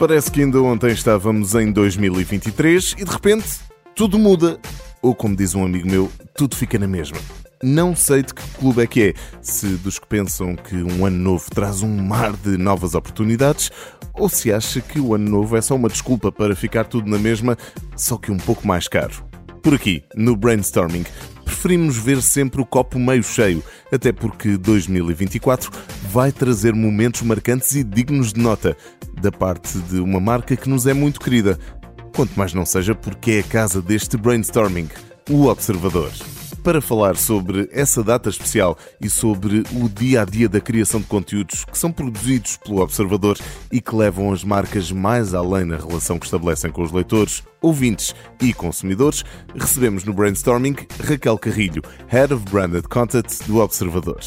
Parece que ainda ontem estávamos em 2023 e de repente tudo muda. Ou como diz um amigo meu, tudo fica na mesma. Não sei de que clube é que é, se dos que pensam que um ano novo traz um mar de novas oportunidades, ou se acha que o ano novo é só uma desculpa para ficar tudo na mesma, só que um pouco mais caro. Por aqui, no Brainstorming, preferimos ver sempre o copo meio cheio, até porque 2024 vai trazer momentos marcantes e dignos de nota, da parte de uma marca que nos é muito querida. Quanto mais não seja porque é a casa deste brainstorming, o Observador. Para falar sobre essa data especial e sobre o dia a dia da criação de conteúdos que são produzidos pelo Observador e que levam as marcas mais além na relação que estabelecem com os leitores, ouvintes e consumidores, recebemos no brainstorming Raquel Carrilho, Head of Branded Content do Observador.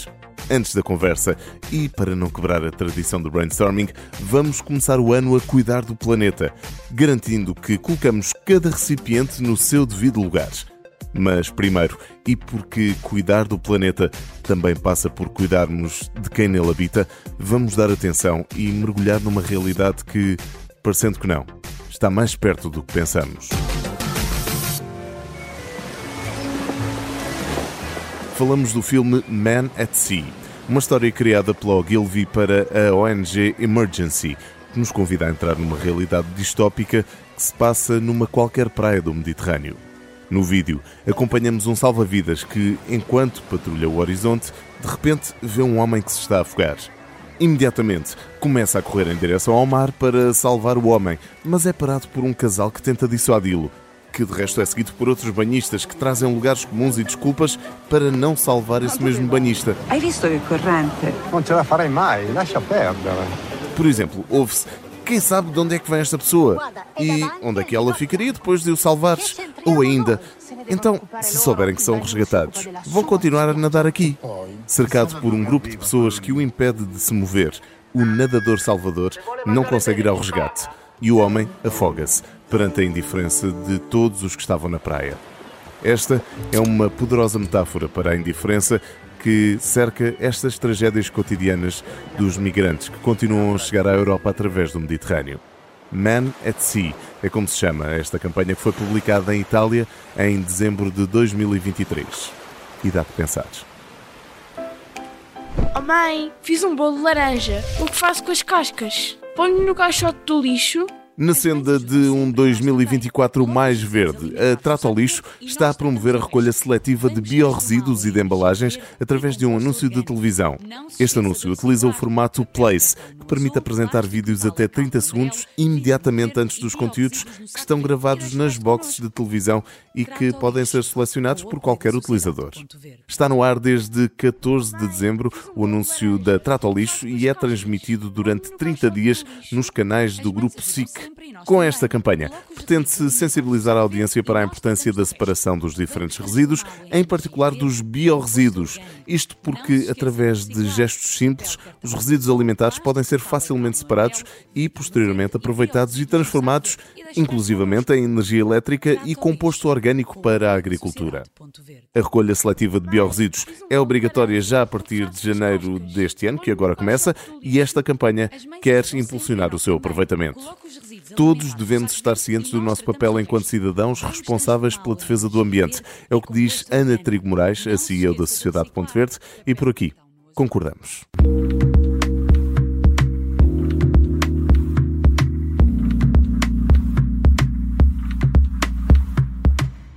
Antes da conversa e para não quebrar a tradição do brainstorming, vamos começar o ano a cuidar do planeta, garantindo que colocamos cada recipiente no seu devido lugar. Mas primeiro, e porque cuidar do planeta também passa por cuidarmos de quem nele habita, vamos dar atenção e mergulhar numa realidade que, parecendo que não, está mais perto do que pensamos. Falamos do filme Man at Sea, uma história criada pela Ogilvy para a ONG Emergency, que nos convida a entrar numa realidade distópica que se passa numa qualquer praia do Mediterrâneo. No vídeo, acompanhamos um salva-vidas que, enquanto patrulha o horizonte, de repente vê um homem que se está a afogar. Imediatamente começa a correr em direção ao mar para salvar o homem, mas é parado por um casal que tenta dissuadi-lo, que de resto é seguido por outros banhistas que trazem lugares comuns e desculpas para não salvar esse mesmo banhista. Hai visto che corrente? Non ce la farei mai, lascia perdere. Por exemplo, ouve-se quem sabe de onde é que vem esta pessoa? E onde é que ela ficaria depois de o salvares? Ou ainda, então, se souberem que são resgatados, vão continuar a nadar aqui. Cercado por um grupo de pessoas que o impede de se mover, o nadador salvador não consegue ir ao resgate. E o homem afoga-se perante a indiferença de todos os que estavam na praia. Esta é uma poderosa metáfora para a indiferença que cerca estas tragédias cotidianas dos migrantes que continuam a chegar à Europa através do Mediterrâneo. Man at Sea é como se chama esta campanha que foi publicada em Itália em dezembro de 2023. E dá que pensar. Oh mãe, fiz um bolo de laranja. O que faço com as cascas? Ponho no caixote do lixo na senda de um 2024 mais verde, a Trato ao Lixo está a promover a recolha seletiva de biorresíduos e de embalagens através de um anúncio de televisão. Este anúncio utiliza o formato Place, que permite apresentar vídeos até 30 segundos imediatamente antes dos conteúdos que estão gravados nas boxes de televisão e que podem ser selecionados por qualquer utilizador. Está no ar desde 14 de dezembro o anúncio da Trato ao Lixo e é transmitido durante 30 dias nos canais do grupo SIC com esta campanha, pretende-se sensibilizar a audiência para a importância da separação dos diferentes resíduos, em particular dos biorresíduos. Isto porque, através de gestos simples, os resíduos alimentares podem ser facilmente separados e, posteriormente, aproveitados e transformados, inclusivamente, em energia elétrica e composto orgânico para a agricultura. A recolha seletiva de biorresíduos é obrigatória já a partir de janeiro deste ano, que agora começa, e esta campanha quer impulsionar o seu aproveitamento. Todos devemos estar cientes do nosso papel enquanto cidadãos responsáveis pela defesa do ambiente. É o que diz Ana Trigo Moraes, a CEO da Sociedade Ponte Verde, e por aqui concordamos.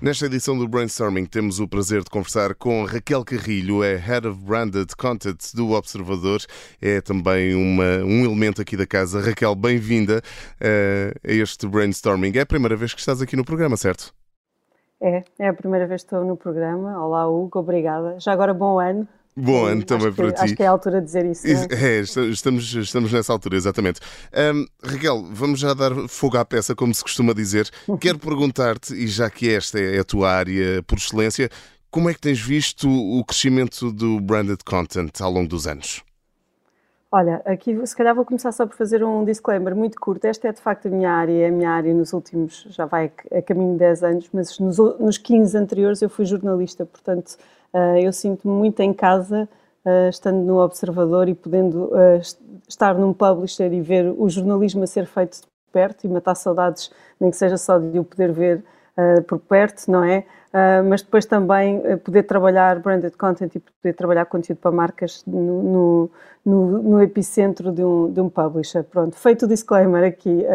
Nesta edição do Brainstorming temos o prazer de conversar com Raquel Carrilho, é Head of Branded Content do Observador, é também uma, um elemento aqui da casa. Raquel, bem-vinda uh, a este Brainstorming. É a primeira vez que estás aqui no programa, certo? É, é a primeira vez que estou no programa. Olá, Hugo, obrigada. Já agora, bom ano. Bom ano também que, para ti. Acho que é a altura de dizer isso. É? é, estamos, estamos nessa altura, exatamente. Um, Raquel, vamos já dar fogo à peça, como se costuma dizer. Quero perguntar-te, e já que esta é a tua área por excelência, como é que tens visto o crescimento do branded content ao longo dos anos? Olha, aqui se calhar vou começar só por fazer um disclaimer muito curto. Esta é de facto a minha área, a minha área nos últimos, já vai a caminho de 10 anos, mas nos, nos 15 anteriores eu fui jornalista, portanto eu sinto-me muito em casa, uh, estando no Observador e podendo uh, estar num publisher e ver o jornalismo a ser feito perto e matar saudades, nem que seja só de o poder ver por perto, não é? Mas depois também poder trabalhar branded content e poder trabalhar conteúdo para marcas no, no, no, epicentro de um, de um publisher. Pronto, feito o disclaimer aqui,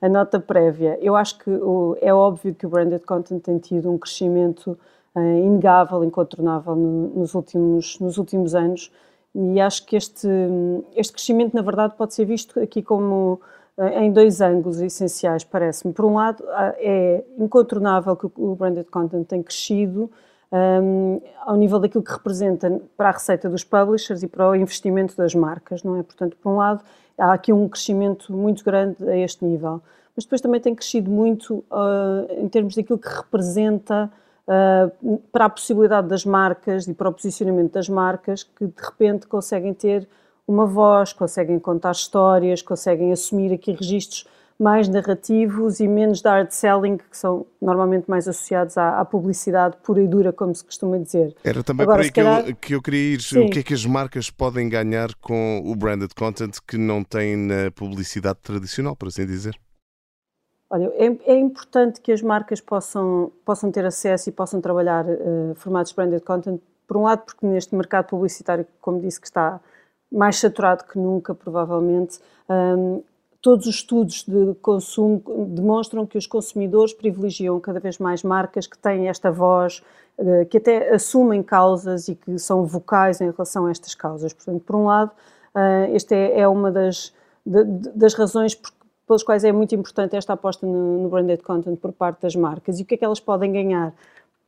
a nota prévia. Eu acho que o, é óbvio que o branded content tem tido um crescimento inegável, incontornável no, nos, últimos, nos últimos anos e acho que este, este crescimento, na verdade, pode ser visto aqui como eh, em dois ângulos essenciais, parece-me. Por um lado, é incontornável que o branded content tem crescido um, ao nível daquilo que representa para a receita dos publishers e para o investimento das marcas, não é? Portanto, por um lado, há aqui um crescimento muito grande a este nível. Mas depois também tem crescido muito uh, em termos daquilo que representa uh, para a possibilidade das marcas e para o posicionamento das marcas que de repente conseguem ter uma voz, conseguem contar histórias, conseguem assumir aqui registros mais narrativos e menos da hard selling, que são normalmente mais associados à, à, publicidade pura e dura, como se costuma dizer. Era também Agora, por aí que, calhar... eu, que eu queria ir. Sim. O que é que as marcas podem ganhar com o branded content que não têm na publicidade tradicional, por assim dizer? Olha, é, é, importante que as marcas possam, possam ter acesso e possam trabalhar uh, formatos branded content, por um lado, porque neste mercado publicitário, como disse, que está mais saturado que nunca, provavelmente, um, ehm, todos os estudos de consumo demonstram que os consumidores privilegiam cada vez mais marcas que têm esta voz, uh, que até assumem causas e que são vocais em relação a estas causas. Portanto, por um lado, uh, esta é, é, uma das, das razões por pelas quais é muito importante esta aposta no, no branded content por parte das marcas e o que é que elas podem ganhar?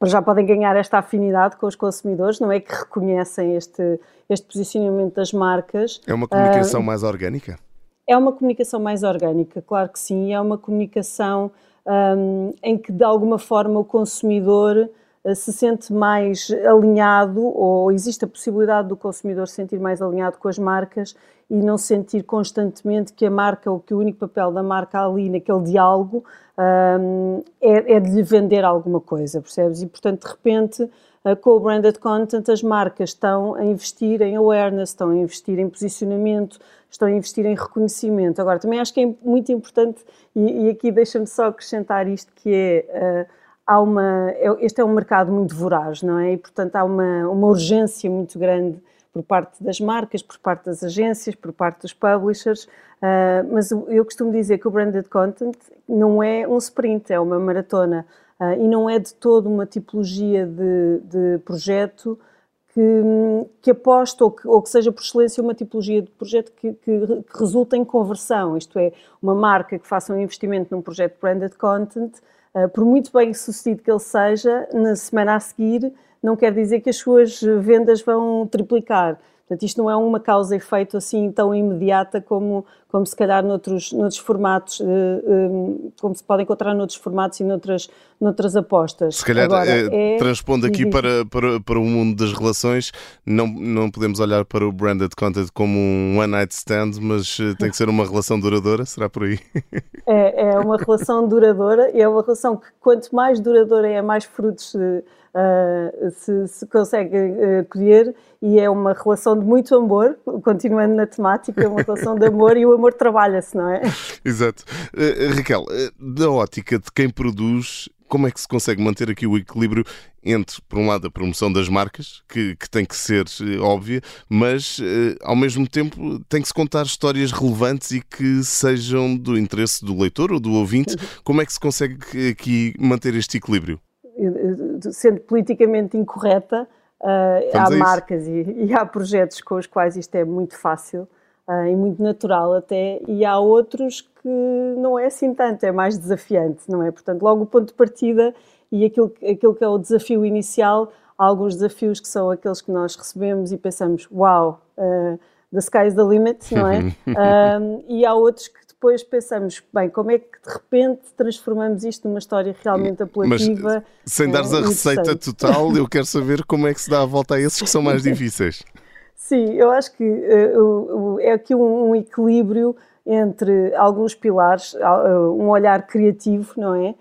Já podem ganhar esta afinidade com os consumidores, não é que reconhecem este, este posicionamento das marcas. É uma comunicação uh, mais orgânica? É uma comunicação mais orgânica, claro que sim. É uma comunicação um, em que, de alguma forma, o consumidor se sente mais alinhado ou existe a possibilidade do consumidor se sentir mais alinhado com as marcas e não sentir constantemente que a marca, ou que o único papel da marca ali naquele diálogo um, é, é, de lhe vender alguma coisa, percebes? E portanto, de repente, uh, com o branded content, as marcas estão a investir em awareness, estão a investir em posicionamento, estão a investir em reconhecimento. Agora, também acho que é muito importante, e, e aqui deixa-me só acrescentar isto, que é. Uh, há uma, é, este é um mercado muito voraz, não é? E, portanto, há uma, uma urgência muito grande por parte das marcas, por parte das agências, por parte dos publishers, uh, mas eu costumo dizer que o branded content não é um sprint, é uma maratona uh, e não é de todo uma tipologia de, de projeto que, que aposta ou que, ou que, seja por excelência uma tipologia de projeto que, que, que resulta em conversão, isto é, uma marca que faça um investimento num projeto branded content, por muito bem sucedido que ele seja, na semana a seguir não quer dizer que as suas vendas vão triplicar. Portanto, isto não é uma causa e efeito assim tão imediata como, como se calhar noutros, noutros formatos, eh, eh, como se pode encontrar noutros formatos e noutras, noutras apostas. Se calhar, Agora, é, é, transpondo aqui para, para, para o mundo das relações, não, não podemos olhar para o branded content como um one night stand, mas tem que ser uma relação duradoura, será por aí? É, é uma relação duradoura e é uma relação que quanto mais duradoura é, mais frutos uh, se, se, consegue uh, colher e é uma relação de muito amor, continuando na temática, é uma relação de amor e o amor trabalha-se, não é? Exato. Uh, Raquel, da ótica de quem produz, como é que se consegue manter aqui o equilíbrio entre, por um lado, a promoção das marcas, que, que tem que ser óbvia, mas ao mesmo tempo tem que se contar histórias relevantes e que sejam do interesse do leitor ou do ouvinte. Como é que se consegue aqui manter este equilíbrio? sendo politicamente incorreta, uh, há marcas e, e, há projetos com os quais isto é muito fácil uh, e muito natural até, e há outros que não é assim tanto, é mais desafiante, não é? Portanto, logo o ponto de partida e aquilo, aquilo que é o desafio inicial, há alguns desafios que são aqueles que nós recebemos e pensamos, uau, wow, uh, the sky is the limit, não é? e há outros que depois pensamos, bem, como é que de repente transformamos isto numa história realmente apelativa? Mas, sem dares a eh, receita total, eu quero saber como é que se dá a volta a esses que são mais difíceis. Sim, eu acho que uh, é aqui um, um, equilíbrio entre alguns pilares, uh, um olhar criativo, não é?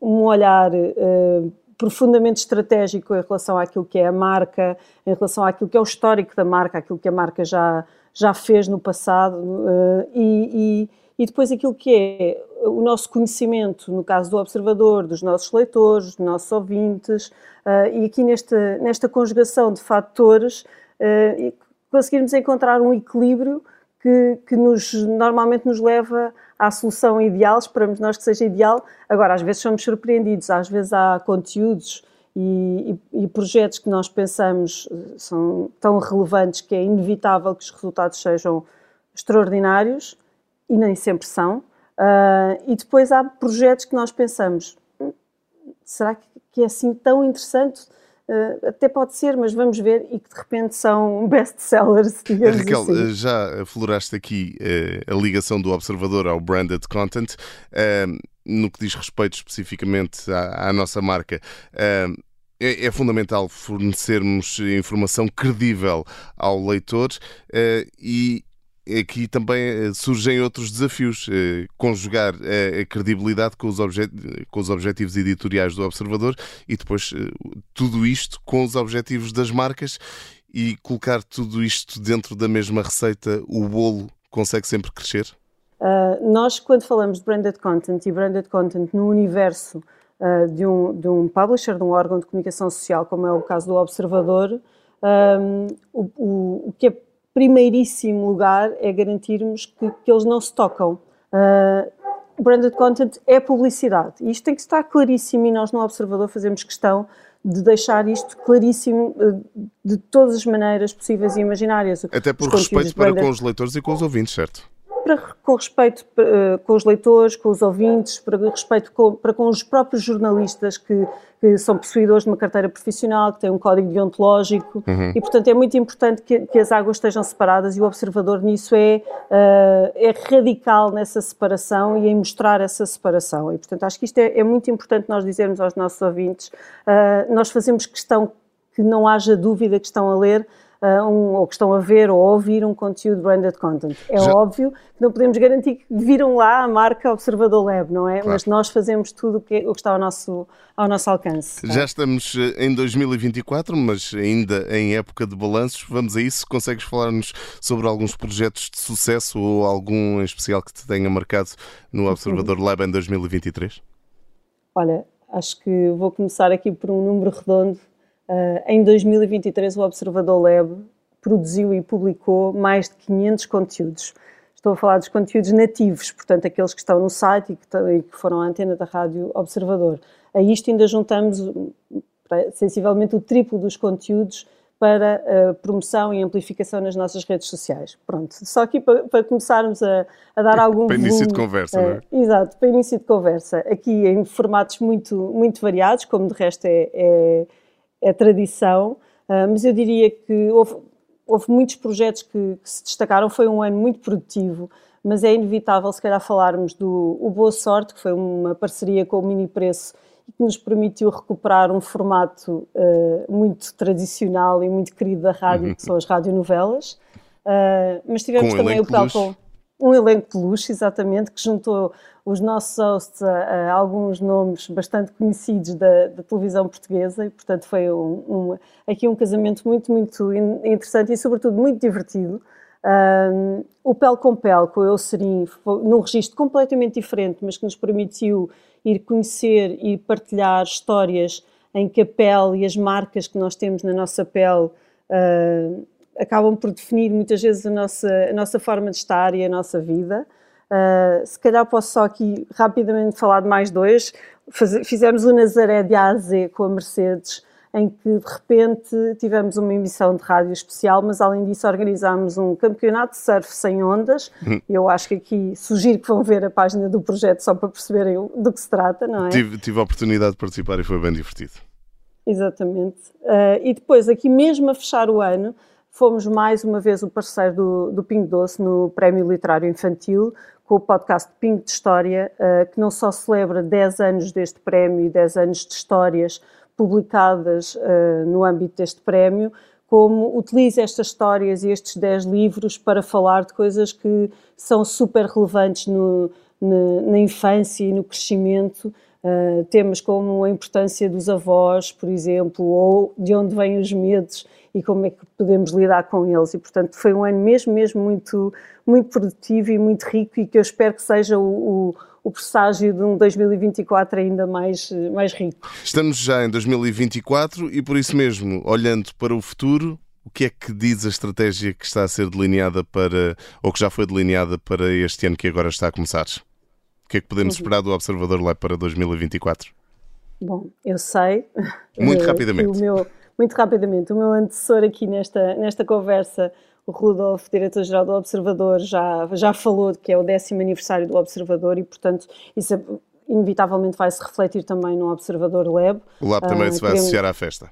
Um olhar uh, profundamente estratégico em relação àquilo que é a marca, em relação àquilo que é o histórico da marca, aquilo que a marca já, já fez no passado uh, e, e depois aquilo que é o nosso conhecimento, no caso do observador, dos nossos leitores, dos nossos ouvintes, uh, e aqui nesta, nesta conjugação de fatores, uh, conseguirmos encontrar um equilíbrio que, que nos, normalmente nos leva à solução ideal, esperamos nós que seja ideal. Agora, às vezes somos surpreendidos, às vezes há conteúdos e, e, e, projetos que nós pensamos eh, são tão relevantes que é inevitável que os resultados sejam extraordinários e nem sempre são. Uh, e depois há projetos que nós pensamos, hum, será que é assim tão interessante? Uh, até pode ser, mas vamos ver, e que de repente são best-sellers, digamos Raquel, assim. já afloraste aqui uh, a ligação do observador ao branded content. Uh, no que diz respeito especificamente à, à nossa marca, é, é, fundamental fornecermos informação credível ao leitor e aqui também eh, surgem outros desafios. Eh, conjugar eh, a credibilidade com os, com os objetivos editoriais do Observador e depois tudo isto com os objetivos das marcas e colocar tudo isto dentro da mesma receita, o bolo consegue sempre crescer? Uh, nós, quando falamos de branded content e branded content no universo uh, de, um, de um publisher, de um órgão de comunicação social, como é o caso do Observador, um, o, o, o que é primeiríssimo lugar é garantirmos que, que eles não se tocam. Uh, branded content é publicidade. E isto tem que estar claríssimo e nós no Observador fazemos questão de deixar isto claríssimo ah, de todas as maneiras possíveis e imaginárias. Até por respeito para com os leitores e com os ouvintes, certo? Para, com respeito uh, com os leitores, com os ouvintes, para respeito com, para com os próprios jornalistas que, que, são possuidores de uma carteira profissional, que têm um código deontológico uhum. e, portanto, é muito importante que, que, as águas estejam separadas e o observador nisso é, uh, é radical nessa separação e em mostrar essa separação. E, portanto, acho que isto é, é muito importante nós dizermos aos nossos ouvintes. Uh, nós fazemos questão que não haja dúvida que estão a ler uh, um, ou que estão a ver ou a ouvir um conteúdo branded content. É Já... óbvio que não podemos garantir que viram lá a marca Observador Lab, não é? Claro. Mas nós fazemos tudo o que, o que está ao nosso, ao nosso alcance. Já estamos eh, em 2024, mas ainda em época de balanços. Vamos a isso. Consegues falar-nos sobre alguns projetos de sucesso ou algum em especial que te tenha marcado no Observador Lab em 2023? Olha, acho que vou começar aqui por um número redondo em 2023, o Observador Lab produziu e publicou mais de 500 conteúdos. Estou a falar dos conteúdos nativos, portanto, aqueles que estão no site e que, e que foram à antena da Rádio Observador. A isto ainda juntamos sensivelmente o triplo dos conteúdos para uh, promoção e amplificação nas nossas redes sociais. Pronto, só aqui para, para começarmos a, a, dar algum Para início de conversa, uh, não é? Exato, para início de conversa. Aqui em formatos muito, muito variados, como de resto é, é é tradição, uh, mas eu diria que houve, houve muitos projetos que, que, se destacaram, foi um ano muito produtivo, mas é inevitável se calhar falarmos do o Boa Sorte, que foi uma parceria com o Mini Preço e que nos permitiu recuperar um formato uh, muito tradicional e muito querido da rádio, uhum. que são as radionovelas. Uh, mas tivemos com também o Pelton um elenco de luxo, exatamente, que juntou os nossos hosts a, a alguns nomes bastante conhecidos da, da, televisão portuguesa e, portanto, foi um, um, aqui um casamento muito, muito interessante e, sobretudo, muito divertido. Um, o Pel com Pel, com o Eu Serim, num registro completamente diferente, mas que nos permitiu ir conhecer e partilhar histórias em que a pele e as marcas que nós temos na nossa pele uh, acabam por definir muitas vezes a nossa, a nossa forma de estar e a nossa vida. Uh, se calhar posso só aqui rapidamente falar de mais dois. Faz, fizemos o Nazaré de A a Z com a Mercedes, em que de repente tivemos uma emissão de rádio especial, mas além disso organizámos um campeonato de surf sem ondas. Uhum. Eu acho que aqui sugiro que vão ver a página do projeto só para perceberem do que se trata, não é? Tive, tive a oportunidade de participar e foi bem divertido. Exatamente. Uh, e depois, aqui mesmo a fechar o ano, fomos mais uma vez o parceiro do, do Pingo Doce no Prémio Literário Infantil, com o podcast Pingo de História, uh, que não só celebra 10 anos deste prémio e 10 anos de histórias publicadas uh, no âmbito deste prémio, como utiliza estas histórias e estes 10 livros para falar de coisas que são super relevantes no, na, na infância e no crescimento. Uh, temas como a importância dos avós, por exemplo, ou de onde vêm os medos e como é que podemos lidar com eles. E, portanto, foi um ano mesmo, mesmo muito, muito produtivo e muito rico e que eu espero que seja o, o, o presságio de um 2024 ainda mais, mais rico. Estamos já em 2024 e, por isso mesmo, olhando para o futuro, o que é que diz a estratégia que está a ser delineada para, ou que já foi delineada para este ano que agora está a começar? O que é que podemos uhum. esperar do Observador Lab para 2024? Bom, eu sei. Muito rapidamente. O meu, muito rapidamente, o meu antecessor aqui nesta, nesta conversa, o Rudolf, diretor-geral do Observador, já, já falou de que é o décimo aniversário do Observador e, portanto, isso é, inevitavelmente vai se refletir também no Observador Lab. O Lab também uh, se vai queremos... associar à festa.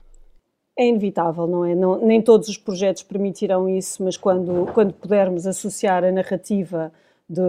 É inevitável, não é? Não, nem todos os projetos permitirão isso, mas quando, quando pudermos associar a narrativa de,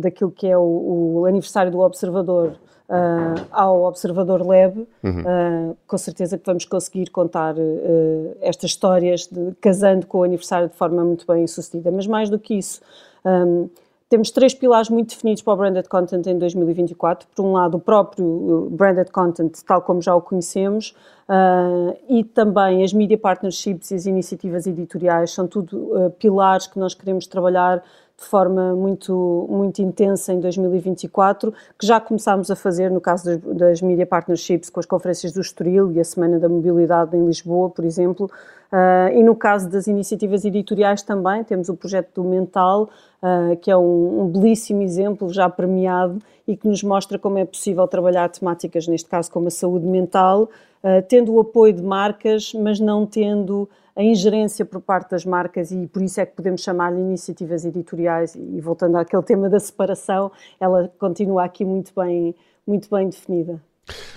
daquilo que é o, o aniversário do Observador uh, ao Observador Lab, uhum. uh, com certeza que vamos conseguir contar uh, estas histórias de, casando com o aniversário de forma muito bem sucedida. Mas mais do que isso, um, temos três pilares muito definidos para o branded content em 2024. Por um lado, o próprio branded content, tal como já o conhecemos, uh, e também as media partnerships e as iniciativas editoriais são tudo uh, pilares que nós queremos trabalhar de forma muito, muito intensa em 2024, que já começámos a fazer no caso das, das Media Partnerships com as conferências do Estoril e a Semana da Mobilidade em Lisboa, por exemplo, uh, e no caso das iniciativas editoriais também, temos o projeto do Mental, uh, que é um, um belíssimo exemplo já premiado e que nos mostra como é possível trabalhar temáticas, neste caso como a saúde mental, uh, tendo o apoio de marcas, mas não tendo a ingerência por parte das marcas e por isso é que podemos chamar-lhe iniciativas editoriais e voltando àquele tema da separação, ela continua aqui muito bem, muito bem definida.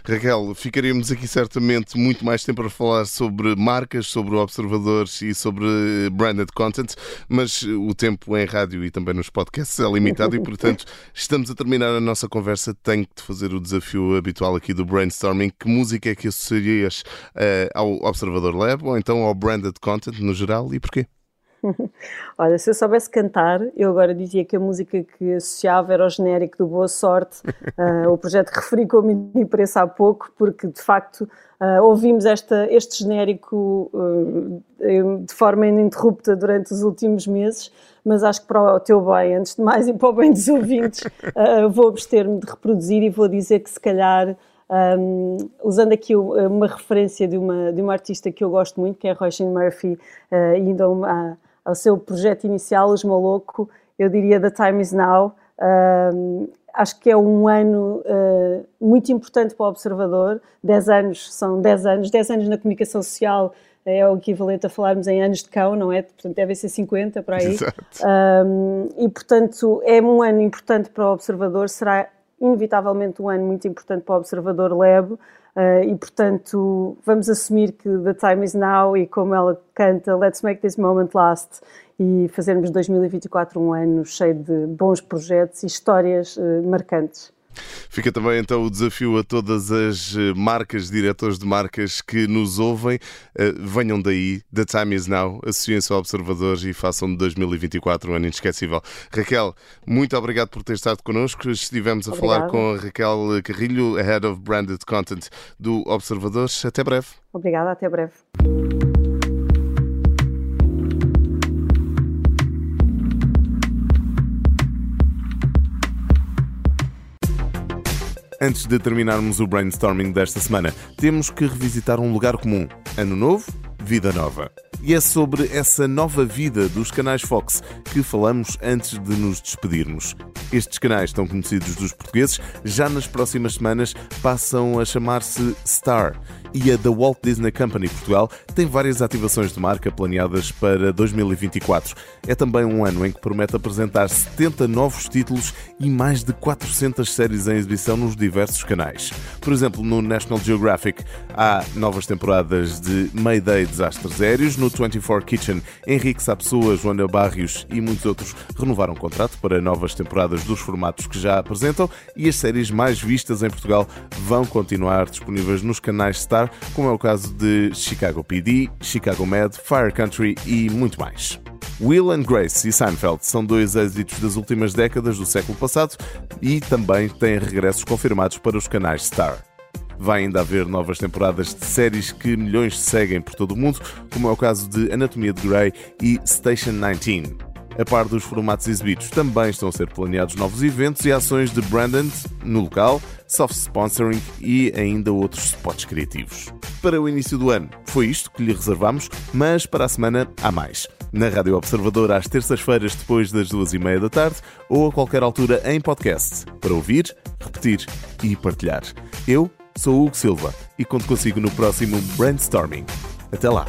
Raquel, ficaríamos aqui certamente muito mais tempo a falar sobre marcas, sobre observadores e sobre branded content, mas o tempo em rádio e também nos podcasts é limitado e, portanto, estamos a terminar a nossa conversa. Tenho que te fazer o desafio habitual aqui do brainstorming. Que música é que associarias uh, ao Observador Lab ou então ao branded content no geral e porquê? Olha, se eu soubesse cantar, eu agora dizia que a música que associava era o genérico do Boa Sorte, uh, o projeto que referi com o mini preço há pouco, porque de facto uh, ouvimos esta, este genérico uh, de forma ininterrupta durante os últimos meses, mas acho que para o teu bem, antes de mais e para o bem dos ouvintes, vou abster-me de reproduzir e vou dizer que se calhar. Um, usando aqui uma referência de uma, de uma artista que eu gosto muito, que é a Roisin Murphy, uh, indo a uma, ao seu projeto inicial, Os Maluco, eu diria The Time Is Now. Uh, acho que é um ano uh, muito importante para o observador. 10 anos são 10 anos, 10 anos na comunicação social é o equivalente a falarmos em anos de cão, não é? Portanto, deve ser 50 para aí. Um, e, portanto, é um ano importante para o observador, será inevitavelmente um ano muito importante para o Observador Lab. Uh, e portanto vamos assumir que the time is now e como ela canta Let's make this moment last e fazermos 2024 um ano cheio de bons projetos e histórias uh, marcantes. Fica também então o desafio a todas as eh, marcas, diretores de marcas que nos ouvem. Eh, venham daí, The Time Is Now, associem-se ao Observador e façam de 2024 um ano inesquecível. Raquel, muito obrigado por ter estado connosco. Estivemos a Obrigada. falar com a Raquel Carrilho, Head of Branded Content do Observador. Até breve. Obrigada, até breve. Antes de terminarmos o brainstorming desta semana, temos que revisitar um lugar comum. Ano novo, vida nova. E é sobre essa nova vida dos canais Fox que falamos antes de nos despedirmos. Estes canais, tão conhecidos dos portugueses, já nas próximas semanas passam a chamar-se Star e a The Walt Disney Company Portugal tem várias ativações de marca planeadas para 2024. É também um ano em que promete apresentar 70 novos títulos e mais de 400 séries em exibição nos diversos canais. Por exemplo, no National Geographic há novas temporadas de Mayday Desastres Aéreos, no 24 Kitchen Henrique Sapessoa, Joana Barrios e muitos outros renovaram o contrato para novas temporadas dos formatos que já apresentam e as séries mais vistas em Portugal vão continuar disponíveis nos canais Star como é o caso de Chicago PD, Chicago Med, Fire Country e muito mais. Will and Grace e Seinfeld são dois êxitos das últimas décadas do século passado e também têm regressos confirmados para os canais Star. Vai ainda haver novas temporadas de séries que milhões seguem por todo o mundo, como é o caso de Anatomia de Grey e Station 19. A par dos formatos exibidos, também estão a ser planeados novos eventos e ações de branding no local, soft sponsoring e ainda outros spots criativos. Para o início do ano, foi isto que lhe reservamos, mas para a semana há mais na Rádio Observador às terças-feiras depois das duas e meia da tarde ou a qualquer altura em podcast para ouvir, repetir e partilhar. Eu sou Hugo Silva e conto consigo no próximo Brainstorming. Até lá!